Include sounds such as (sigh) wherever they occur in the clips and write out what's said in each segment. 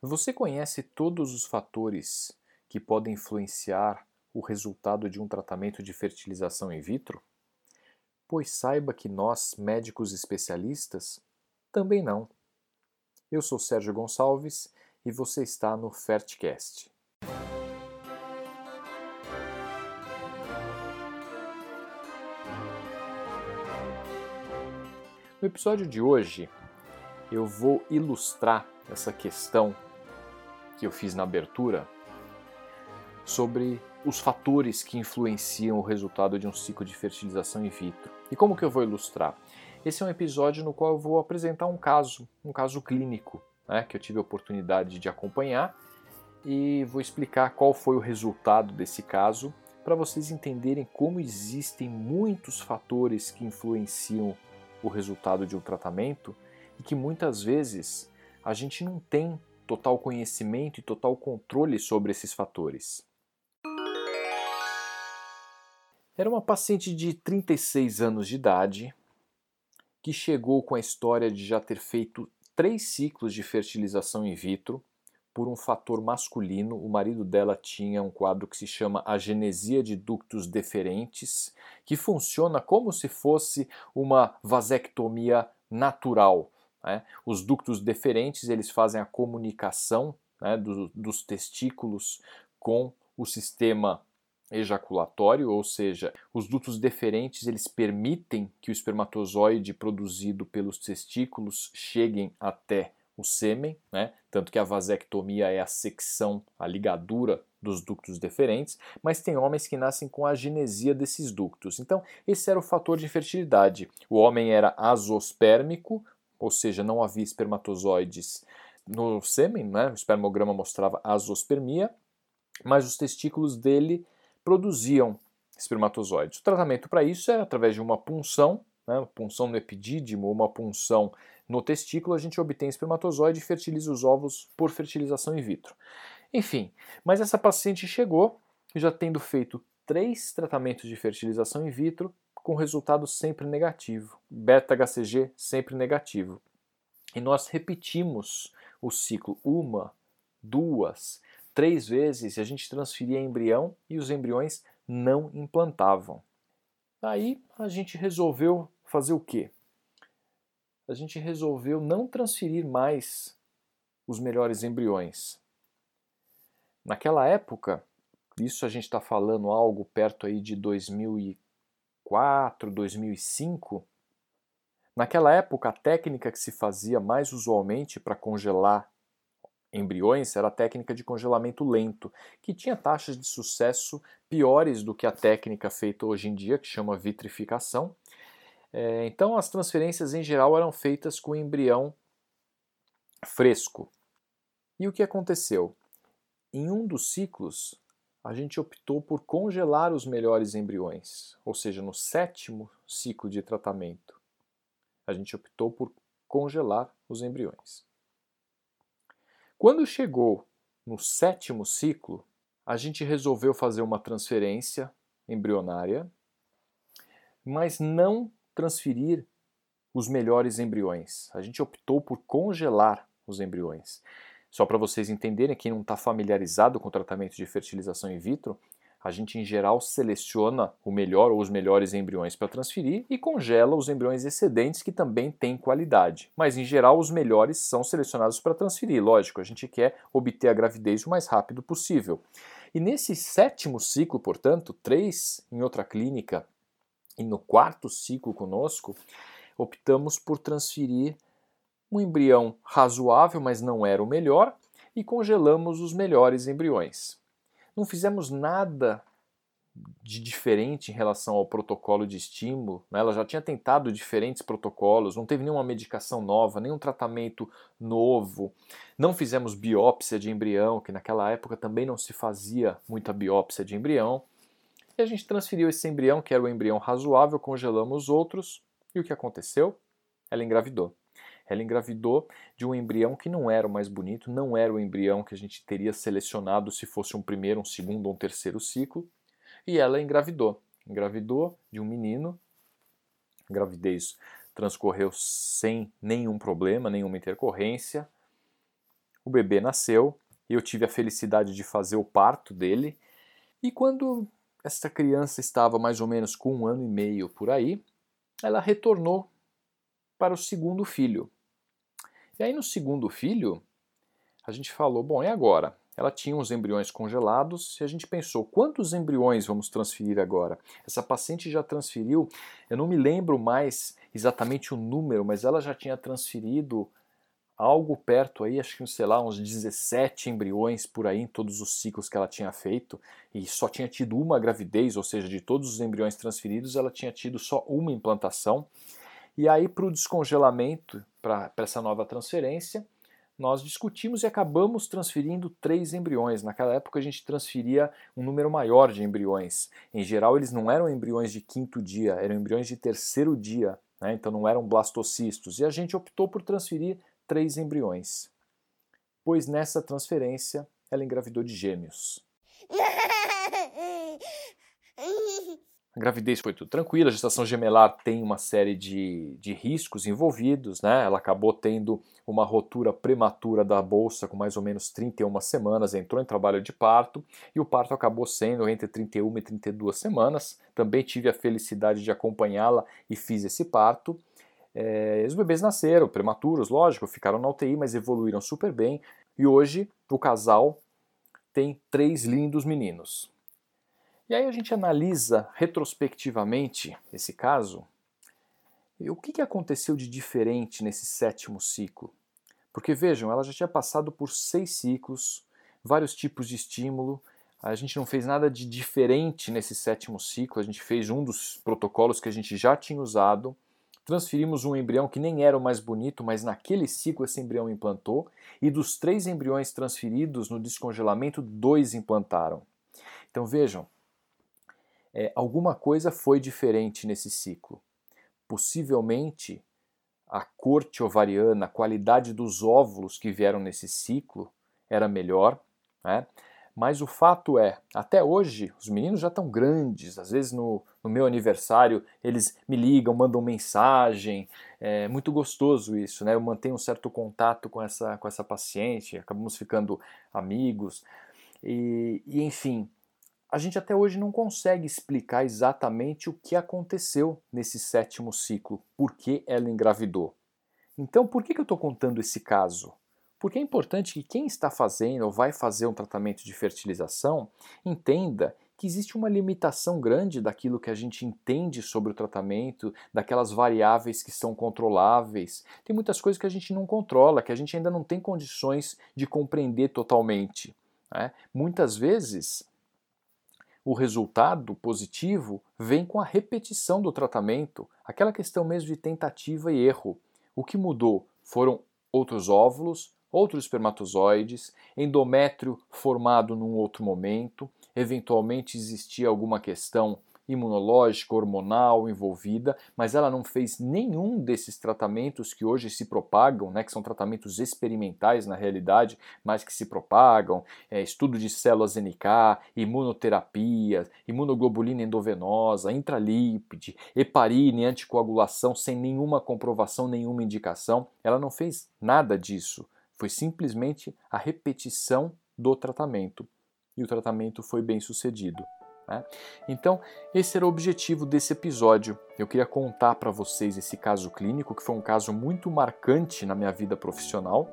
Você conhece todos os fatores que podem influenciar o resultado de um tratamento de fertilização in vitro? Pois saiba que nós, médicos especialistas, também não. Eu sou Sérgio Gonçalves e você está no Fertcast. No episódio de hoje, eu vou ilustrar essa questão que eu fiz na abertura sobre os fatores que influenciam o resultado de um ciclo de fertilização in vitro. E como que eu vou ilustrar? Esse é um episódio no qual eu vou apresentar um caso, um caso clínico, né, que eu tive a oportunidade de acompanhar e vou explicar qual foi o resultado desse caso para vocês entenderem como existem muitos fatores que influenciam o resultado de um tratamento e que muitas vezes a gente não tem total conhecimento e total controle sobre esses fatores. Era uma paciente de 36 anos de idade que chegou com a história de já ter feito três ciclos de fertilização in vitro por um fator masculino. O marido dela tinha um quadro que se chama agenesia de ductos deferentes, que funciona como se fosse uma vasectomia natural. Né? Os ductos deferentes eles fazem a comunicação né, do, dos testículos com o sistema ejaculatório, ou seja, os dutos deferentes eles permitem que o espermatozoide produzido pelos testículos cheguem até o sêmen, né? tanto que a vasectomia é a secção, a ligadura dos ductos deferentes, mas tem homens que nascem com a genesia desses ductos. Então, esse era o fator de infertilidade. O homem era azospérmico, ou seja, não havia espermatozoides no sêmen, né? o espermograma mostrava azospermia, mas os testículos dele produziam espermatozoides. O tratamento para isso é através de uma punção, né? punção no epidídimo ou uma punção no testículo, a gente obtém espermatozoide e fertiliza os ovos por fertilização in vitro. Enfim, mas essa paciente chegou já tendo feito três tratamentos de fertilização in vitro com resultado sempre negativo, beta-HCG sempre negativo. E nós repetimos o ciclo uma, duas, três vezes e a gente transferia embrião e os embriões não implantavam. Aí a gente resolveu fazer o quê? A gente resolveu não transferir mais os melhores embriões. Naquela época, isso a gente está falando algo perto aí de 2004, 2004, 2005, naquela época a técnica que se fazia mais usualmente para congelar embriões era a técnica de congelamento lento, que tinha taxas de sucesso piores do que a técnica feita hoje em dia, que chama vitrificação. É, então as transferências em geral eram feitas com embrião fresco. E o que aconteceu? Em um dos ciclos, a gente optou por congelar os melhores embriões, ou seja, no sétimo ciclo de tratamento, a gente optou por congelar os embriões. Quando chegou no sétimo ciclo, a gente resolveu fazer uma transferência embrionária, mas não transferir os melhores embriões. A gente optou por congelar os embriões. Só para vocês entenderem, quem não está familiarizado com o tratamento de fertilização in vitro, a gente em geral seleciona o melhor ou os melhores embriões para transferir e congela os embriões excedentes que também têm qualidade. Mas em geral os melhores são selecionados para transferir, lógico, a gente quer obter a gravidez o mais rápido possível. E nesse sétimo ciclo, portanto, três em outra clínica e no quarto ciclo conosco, optamos por transferir um embrião razoável, mas não era o melhor, e congelamos os melhores embriões. Não fizemos nada de diferente em relação ao protocolo de estímulo. Né? Ela já tinha tentado diferentes protocolos, não teve nenhuma medicação nova, nenhum tratamento novo. Não fizemos biópsia de embrião, que naquela época também não se fazia muita biópsia de embrião. E a gente transferiu esse embrião, que era o embrião razoável, congelamos os outros. E o que aconteceu? Ela engravidou. Ela engravidou de um embrião que não era o mais bonito, não era o embrião que a gente teria selecionado se fosse um primeiro, um segundo ou um terceiro ciclo, e ela engravidou. Engravidou de um menino, a gravidez transcorreu sem nenhum problema, nenhuma intercorrência. o bebê nasceu, eu tive a felicidade de fazer o parto dele, e quando essa criança estava mais ou menos com um ano e meio por aí, ela retornou para o segundo filho. E aí no segundo filho, a gente falou, bom, e agora? Ela tinha uns embriões congelados e a gente pensou, quantos embriões vamos transferir agora? Essa paciente já transferiu, eu não me lembro mais exatamente o número, mas ela já tinha transferido algo perto aí, acho que, sei lá, uns 17 embriões por aí em todos os ciclos que ela tinha feito e só tinha tido uma gravidez, ou seja, de todos os embriões transferidos, ela tinha tido só uma implantação. E aí, para o descongelamento, para essa nova transferência, nós discutimos e acabamos transferindo três embriões. Naquela época a gente transferia um número maior de embriões. Em geral, eles não eram embriões de quinto dia, eram embriões de terceiro dia, né? então não eram blastocistos. E a gente optou por transferir três embriões, pois nessa transferência ela engravidou de gêmeos. (laughs) A gravidez foi tudo tranquila, a gestação gemelar tem uma série de, de riscos envolvidos, né? Ela acabou tendo uma rotura prematura da bolsa com mais ou menos 31 semanas, entrou em trabalho de parto e o parto acabou sendo entre 31 e 32 semanas. Também tive a felicidade de acompanhá-la e fiz esse parto. É, os bebês nasceram prematuros, lógico, ficaram na UTI, mas evoluíram super bem. E hoje o casal tem três lindos meninos. E aí a gente analisa retrospectivamente esse caso. E o que aconteceu de diferente nesse sétimo ciclo? Porque vejam, ela já tinha passado por seis ciclos, vários tipos de estímulo. A gente não fez nada de diferente nesse sétimo ciclo, a gente fez um dos protocolos que a gente já tinha usado. Transferimos um embrião que nem era o mais bonito, mas naquele ciclo esse embrião implantou. E dos três embriões transferidos no descongelamento, dois implantaram. Então vejam, é, alguma coisa foi diferente nesse ciclo. Possivelmente a corte ovariana, a qualidade dos óvulos que vieram nesse ciclo era melhor, né? mas o fato é, até hoje, os meninos já estão grandes, às vezes no, no meu aniversário eles me ligam, mandam mensagem, é muito gostoso isso, né? eu mantenho um certo contato com essa, com essa paciente, acabamos ficando amigos, e, e enfim, a gente até hoje não consegue explicar exatamente o que aconteceu nesse sétimo ciclo, por que ela engravidou. Então, por que eu estou contando esse caso? Porque é importante que quem está fazendo ou vai fazer um tratamento de fertilização entenda que existe uma limitação grande daquilo que a gente entende sobre o tratamento, daquelas variáveis que são controláveis. Tem muitas coisas que a gente não controla, que a gente ainda não tem condições de compreender totalmente. Né? Muitas vezes o resultado positivo vem com a repetição do tratamento, aquela questão mesmo de tentativa e erro. O que mudou foram outros óvulos, outros espermatozoides, endométrio formado num outro momento, eventualmente existia alguma questão imunológica, hormonal envolvida, mas ela não fez nenhum desses tratamentos que hoje se propagam, né, que são tratamentos experimentais na realidade, mas que se propagam, é, estudo de células NK, imunoterapia, imunoglobulina endovenosa, intralípide, heparina e anticoagulação sem nenhuma comprovação, nenhuma indicação. Ela não fez nada disso. Foi simplesmente a repetição do tratamento. E o tratamento foi bem sucedido. Né? Então, esse era o objetivo desse episódio. Eu queria contar para vocês esse caso clínico, que foi um caso muito marcante na minha vida profissional.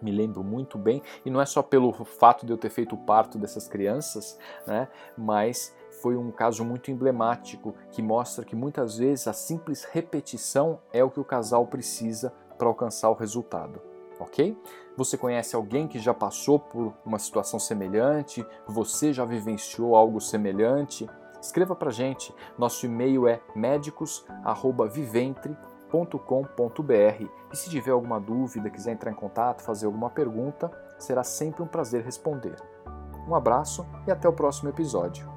Me lembro muito bem, e não é só pelo fato de eu ter feito o parto dessas crianças, né? mas foi um caso muito emblemático que mostra que muitas vezes a simples repetição é o que o casal precisa para alcançar o resultado ok? Você conhece alguém que já passou por uma situação semelhante? Você já vivenciou algo semelhante? Escreva para gente. Nosso e-mail é médicos@viventre.com.br. E se tiver alguma dúvida, quiser entrar em contato, fazer alguma pergunta, será sempre um prazer responder. Um abraço e até o próximo episódio.